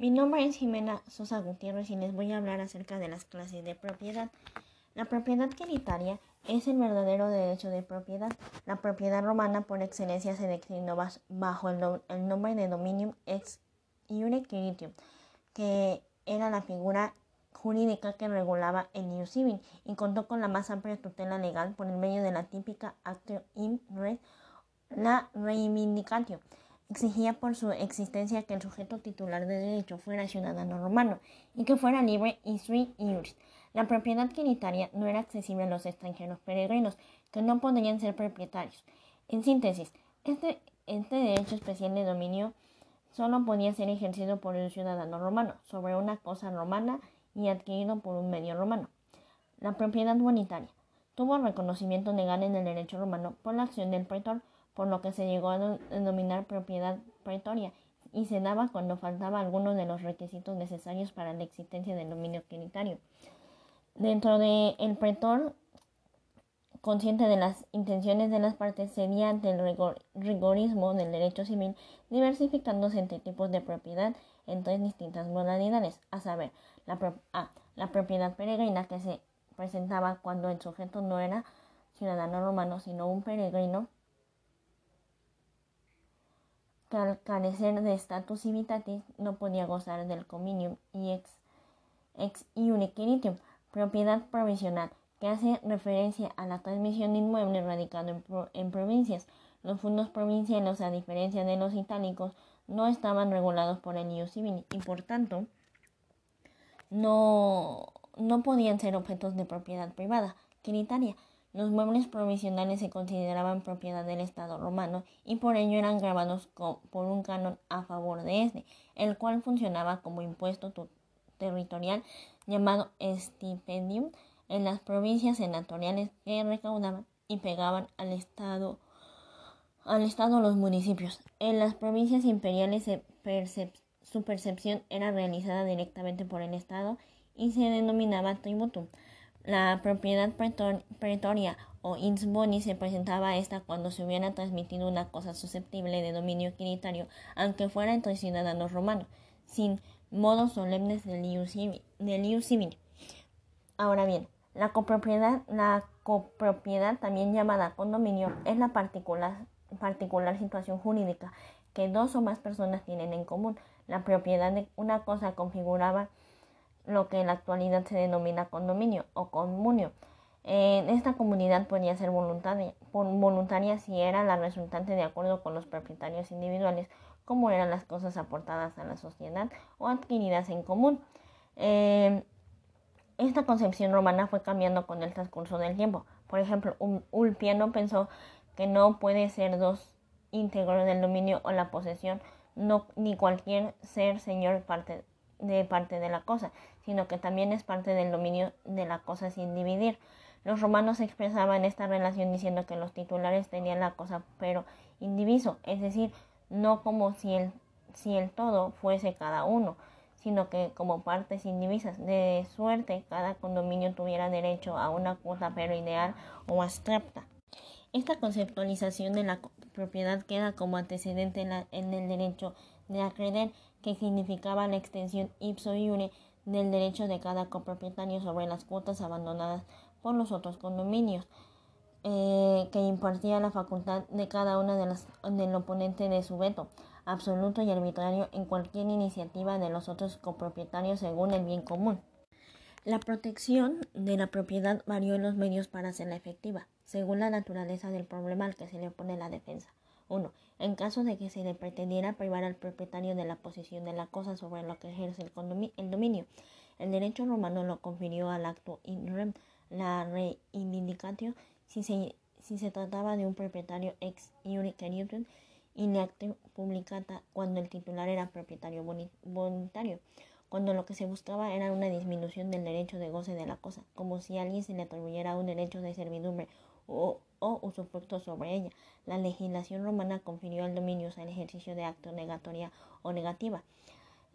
Mi nombre es Jimena Sosa Gutiérrez y les voy a hablar acerca de las clases de propiedad. La propiedad quinitaria es el verdadero derecho de propiedad. La propiedad romana por excelencia se declinó bajo el, nombre de dominium ex iure quiritium, que era la figura jurídica que regulaba el ius civil y contó con la más amplia tutela legal por el medio de la típica actio in re, la reivindicatio exigía por su existencia que el sujeto titular de derecho fuera ciudadano romano y que fuera libre y sui iuris. La propiedad quinitaria no era accesible a los extranjeros peregrinos, que no podrían ser propietarios. En síntesis, este, este derecho especial de dominio solo podía ser ejercido por el ciudadano romano sobre una cosa romana y adquirido por un medio romano. La propiedad bonitaria tuvo reconocimiento legal en el derecho romano por la acción del pretor por lo que se llegó a denominar propiedad pretoria y se daba cuando faltaba alguno de los requisitos necesarios para la existencia del dominio quinitario. Dentro del el pretor, consciente de las intenciones de las partes, cedía ante el rigorismo del derecho civil, diversificándose entre tipos de propiedad en tres distintas modalidades, a saber, A, la propiedad peregrina que se presentaba cuando el sujeto no era ciudadano romano, sino un peregrino que al carecer de status civitatis no podía gozar del cominium y ex, ex propiedad provisional, que hace referencia a la transmisión de inmuebles radicados en, provincias. Los fondos provinciales, a diferencia de los itálicos, no estaban regulados por el ius civil y por tanto no, no podían ser objetos de propiedad privada, quinitaria. Los muebles provisionales se consideraban propiedad del Estado romano y por ello eran grabados por un canon a favor de este, el cual funcionaba como impuesto territorial llamado stipendium en las provincias senatoriales que recaudaban y pegaban al Estado al Estado los municipios. En las provincias imperiales su percepción era realizada directamente por el Estado y se denominaba tributum. La propiedad pretoria o ins boni se presentaba esta cuando se hubiera transmitido una cosa susceptible de dominio quinitario, aunque fuera entre ciudadanos romanos, sin modos solemnes del ius civil. Ahora bien, la copropiedad, la copropiedad, también llamada condominio, es la particular situación jurídica que dos o más personas tienen en común. La propiedad de una cosa configuraba lo que en la actualidad se denomina condominio o comunio. esta comunidad podía ser voluntaria, si era la resultante de acuerdo con los propietarios individuales, como eran las cosas aportadas a la sociedad o adquiridas en común. Eh, esta concepción romana fue cambiando con el transcurso del tiempo. Por ejemplo, Ulpiano pensó que no puede ser dos íntegros del dominio o la posesión, no, ni cualquier ser señor parte de parte de la cosa, sino que también es parte del dominio de la cosa sin dividir. Los romanos expresaban esta relación diciendo que los titulares tenían la cosa pero indiviso, es decir, no como si el, si el todo fuese cada uno, sino que como partes indivisas, de suerte cada condominio tuviera derecho a una cosa pero ideal o abstracta. Esta conceptualización de la propiedad queda como antecedente en, en el derecho de acreeder que significaba la extensión ipso iure del derecho de cada copropietario sobre las cuotas abandonadas por los otros condominios, eh, que impartía la facultad de cada una de las del oponente de su veto absoluto y arbitrario en cualquier iniciativa de los otros copropietarios según el bien común. La protección de la propiedad varió en los medios para hacerla efectiva, según la naturaleza del problema al que se le opone la defensa. 1. En caso de que se le pretendiera privar al propietario de la posesión de la cosa sobre lo que ejerce el, dominio, el derecho romano lo confirió al acto in rem, la reivindicatio, si se, si se trataba de un propietario ex iure in acte publicata cuando el titular era propietario voluntario, cuando lo que se buscaba era una disminución del derecho de goce de la cosa, como si alguien se le atribuyera un derecho de servidumbre o, o usufructo sobre ella. La legislación romana confirió al dominio el ejercicio de acto negatoria o negativa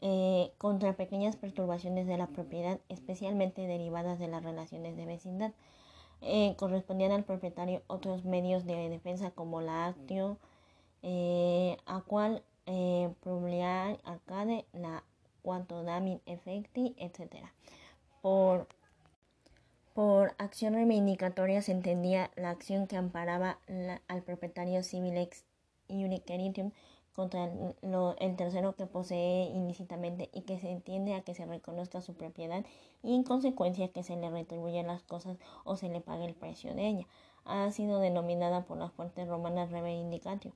eh, contra pequeñas perturbaciones de la propiedad, especialmente derivadas de las relaciones de vecindad. Eh, correspondían al propietario otros medios de defensa como la actio, eh, a cual eh, arcade, la quanto damin effecti, etc. Por, por acción reivindicatoria se entendía la acción que amparaba al propietario civil ex iudice contra el, tercero que posee ilícitamente y que se entiende a que se reconozca su propiedad y en consecuencia que se le retribuyan las cosas o se le pague el precio de ella. Ha sido denominada por las fuentes romanas reivindicatio.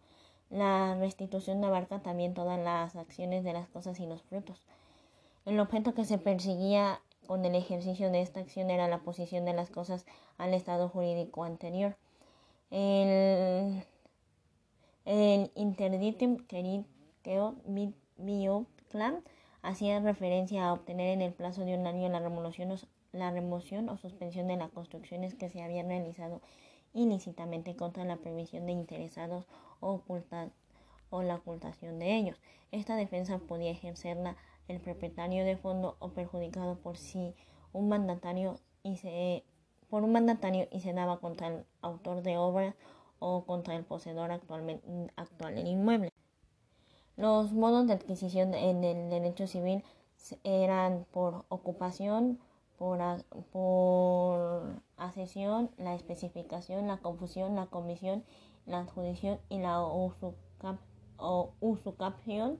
La restitución abarca también todas las acciones de las cosas y los frutos. El objeto que se perseguía con el ejercicio de esta acción era la posición de las cosas al estado jurídico anterior. El el interditum queriteo clan hacía referencia a obtener en el plazo de un año la remoción, o, la remoción o suspensión de las construcciones que se habían realizado ilícitamente contra la previsión de interesados o, o la ocultación de ellos. Esta defensa podía ejercerla el propietario de fondo o perjudicado por si un mandatario y se, por un mandatario y se daba contra el autor de obras o contra el poseedor actualmente, actual del inmueble. Los modos de adquisición en el derecho civil eran por ocupación, por, por accesión, la especificación, la confusión, la comisión, la adjudición y la usucapión.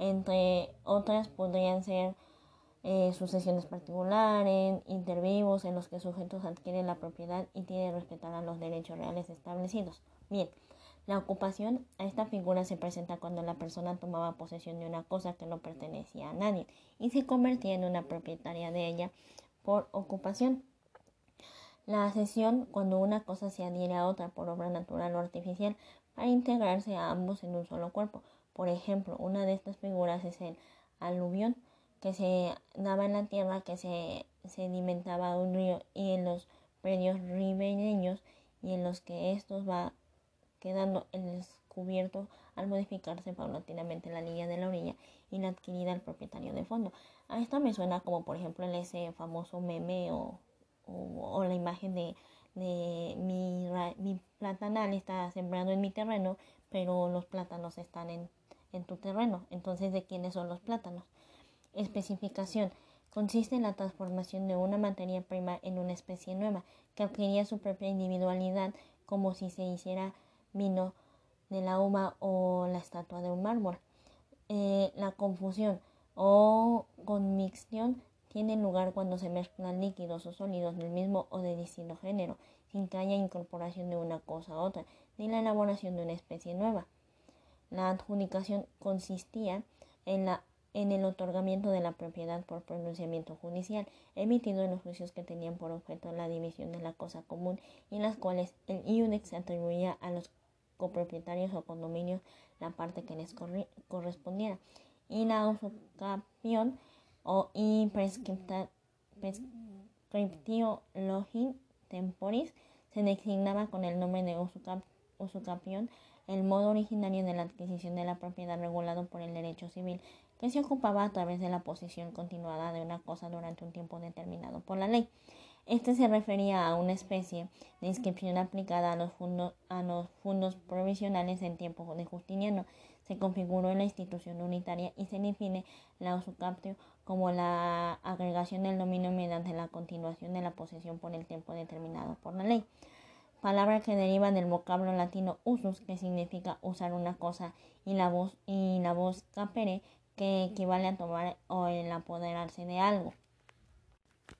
Entre otras podrían ser eh, sucesiones particulares, intervivos en los que sujetos adquieren la propiedad y tienen que respetar a los derechos reales establecidos. Bien, la ocupación a esta figura se presenta cuando la persona tomaba posesión de una cosa que no pertenecía a nadie y se convertía en una propietaria de ella por ocupación. La cesión cuando una cosa se adhiere a otra por obra natural o artificial para integrarse a ambos en un solo cuerpo. Por ejemplo, una de estas figuras es el aluvión que se daba en la tierra que se sedimentaba un río y en los predios ribereños y en los que estos va quedando el descubierto al modificarse paulatinamente la línea de la orilla y la adquirida al propietario de fondo. A esto me suena como por ejemplo en ese famoso meme o, o, la imagen de, de mi, mi platanal está sembrado en mi terreno, pero los plátanos están en, en tu terreno. Entonces, ¿de quiénes son los plátanos? Especificación. Consiste en la transformación de una materia prima en una especie nueva, que adquiría su propia individualidad como si se hiciera vino de la uva o la estatua de un mármol. Eh, la confusión o conmicción tiene lugar cuando se mezclan líquidos o sólidos del mismo o de distinto género, sin que haya incorporación de una cosa a otra, ni la elaboración de una especie nueva. La adjudicación consistía en la en el otorgamiento de la propiedad por pronunciamiento judicial, emitido en los juicios que tenían por objeto la división de la cosa común y en las cuales el IUDEX atribuía a los copropietarios o condominios la parte que les correspondiera, y la usucapión o imprescriptio login temporis se designaba con el nombre de usucapión el modo originario de la adquisición de la propiedad regulado por el derecho civil que se ocupaba a través de la posesión continuada de una cosa durante un tiempo determinado por la ley. Este se refería a una especie de inscripción aplicada a los fondos, a los fondos provisionales en tiempo de Justiniano. Se configuró en la institución unitaria y se define la usucaptio como la agregación del dominio mediante la continuación de la posesión por el tiempo determinado por la ley. Palabra que deriva del vocablo latino usus, que significa usar una cosa, y la voz, y la voz capere, que equivale a tomar o el apoderarse de algo.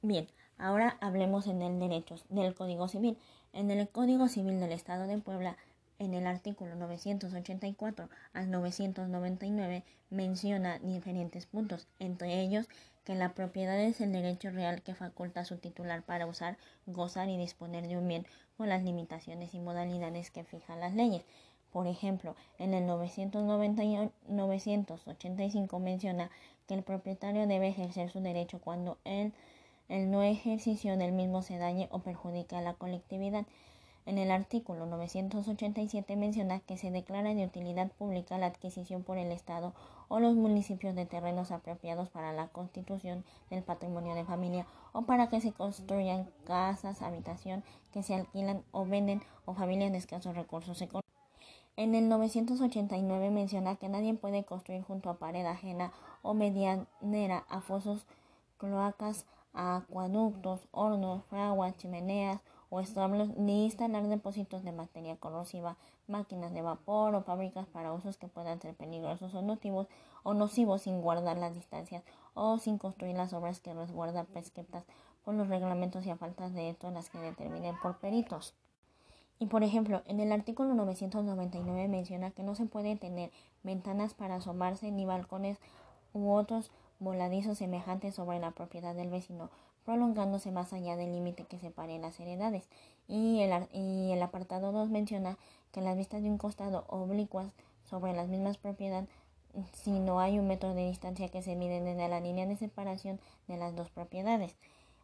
Bien, ahora hablemos en el derecho del Código Civil. En el Código Civil del Estado de Puebla, en el artículo 984 al 999, menciona diferentes puntos, entre ellos que la propiedad es el derecho real que faculta a su titular para usar, gozar y disponer de un bien con las limitaciones y modalidades que fijan las leyes. Por ejemplo, en el 985 menciona que el propietario debe ejercer su derecho cuando el no ejercicio del mismo se dañe o perjudique a la colectividad. En el artículo 987 menciona que se declara de utilidad pública la adquisición por el Estado o los municipios de terrenos apropiados para la constitución del patrimonio de familia o para que se construyan casas, habitación que se alquilan o venden o familias de escasos recursos económicos. En el 989 menciona que nadie puede construir junto a pared ajena o medianera a fosos, cloacas, acueductos, hornos, fraguas, chimeneas o establos, ni instalar depósitos de materia corrosiva, máquinas de vapor o fábricas para usos que puedan ser peligrosos o nocivos, o nocivos sin guardar las distancias o sin construir las obras que resguardan prescriptas por los reglamentos y a falta de esto las que determinen por peritos. Y por ejemplo, en el artículo 999 menciona que no se puede tener ventanas para asomarse ni balcones u otros voladizos semejantes sobre la propiedad del vecino, prolongándose más allá del límite que separe las heredades. Y el, apartado 2 menciona que las vistas de un costado oblicuas sobre las mismas propiedades si no hay un metro de distancia que se mide desde la línea de separación de las dos propiedades.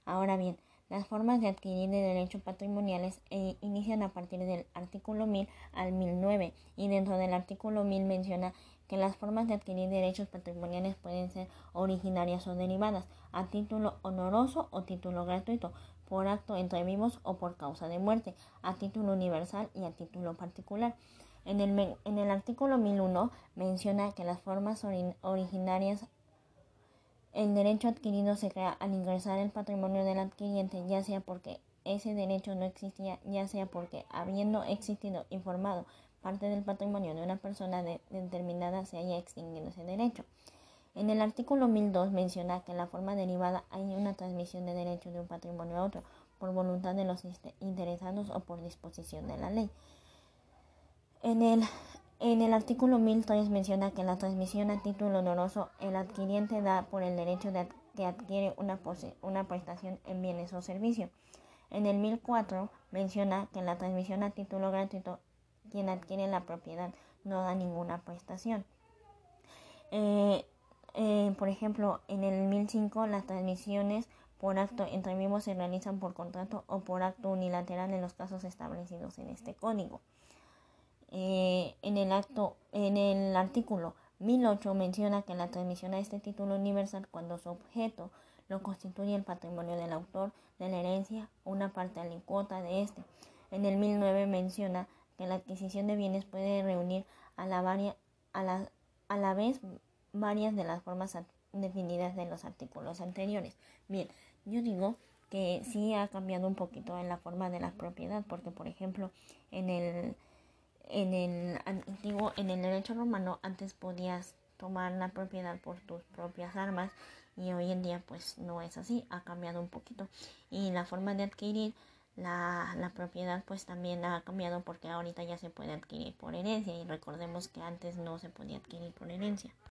Ahora bien, las formas de adquirir de derechos patrimoniales eh, inician a partir del artículo 1000 al 1009 y dentro del artículo 1000 menciona que las formas de adquirir derechos patrimoniales pueden ser originarias o derivadas a título honoroso o título gratuito, por acto entre vivos o por causa de muerte, a título universal y a título particular. En el, en el artículo 1001 menciona que las formas originarias el derecho adquirido se crea al ingresar el patrimonio del adquiriente, ya sea porque ese derecho no existía, ya sea porque, habiendo existido informado parte del patrimonio de una persona determinada, se haya extinguido ese derecho. En el artículo 1002 menciona que en la forma derivada hay una transmisión de derechos de un patrimonio a otro por voluntad de los interesados o por disposición de la ley. En el en el artículo 1003 menciona que la transmisión a título honoroso el adquiriente da por el derecho de que adquiere una, una prestación en bienes o servicios. En el 1004 menciona que la transmisión a título gratuito quien adquiere la propiedad no da ninguna prestación. Eh, eh, por ejemplo, en el 1005 las transmisiones por acto entre vivos se realizan por contrato o por acto unilateral en los casos establecidos en este código. Eh, en el acto, en el artículo 1008 menciona que la transmisión a este título universal cuando su objeto lo constituye el patrimonio del autor de la herencia una parte alícuota de este. En el 1009 menciona que la adquisición de bienes puede reunir a la, a la, a la vez varias de las formas definidas de los artículos anteriores. Bien, yo digo que sí ha cambiado un poquito en la forma de la propiedad, porque por ejemplo en el en el antiguo, en el derecho romano, antes podías tomar la propiedad por tus propias armas y hoy en día pues no es así, ha cambiado un poquito. Y la forma de adquirir la, la propiedad pues también ha cambiado porque ahorita ya se puede adquirir por herencia y recordemos que antes no se podía adquirir por herencia.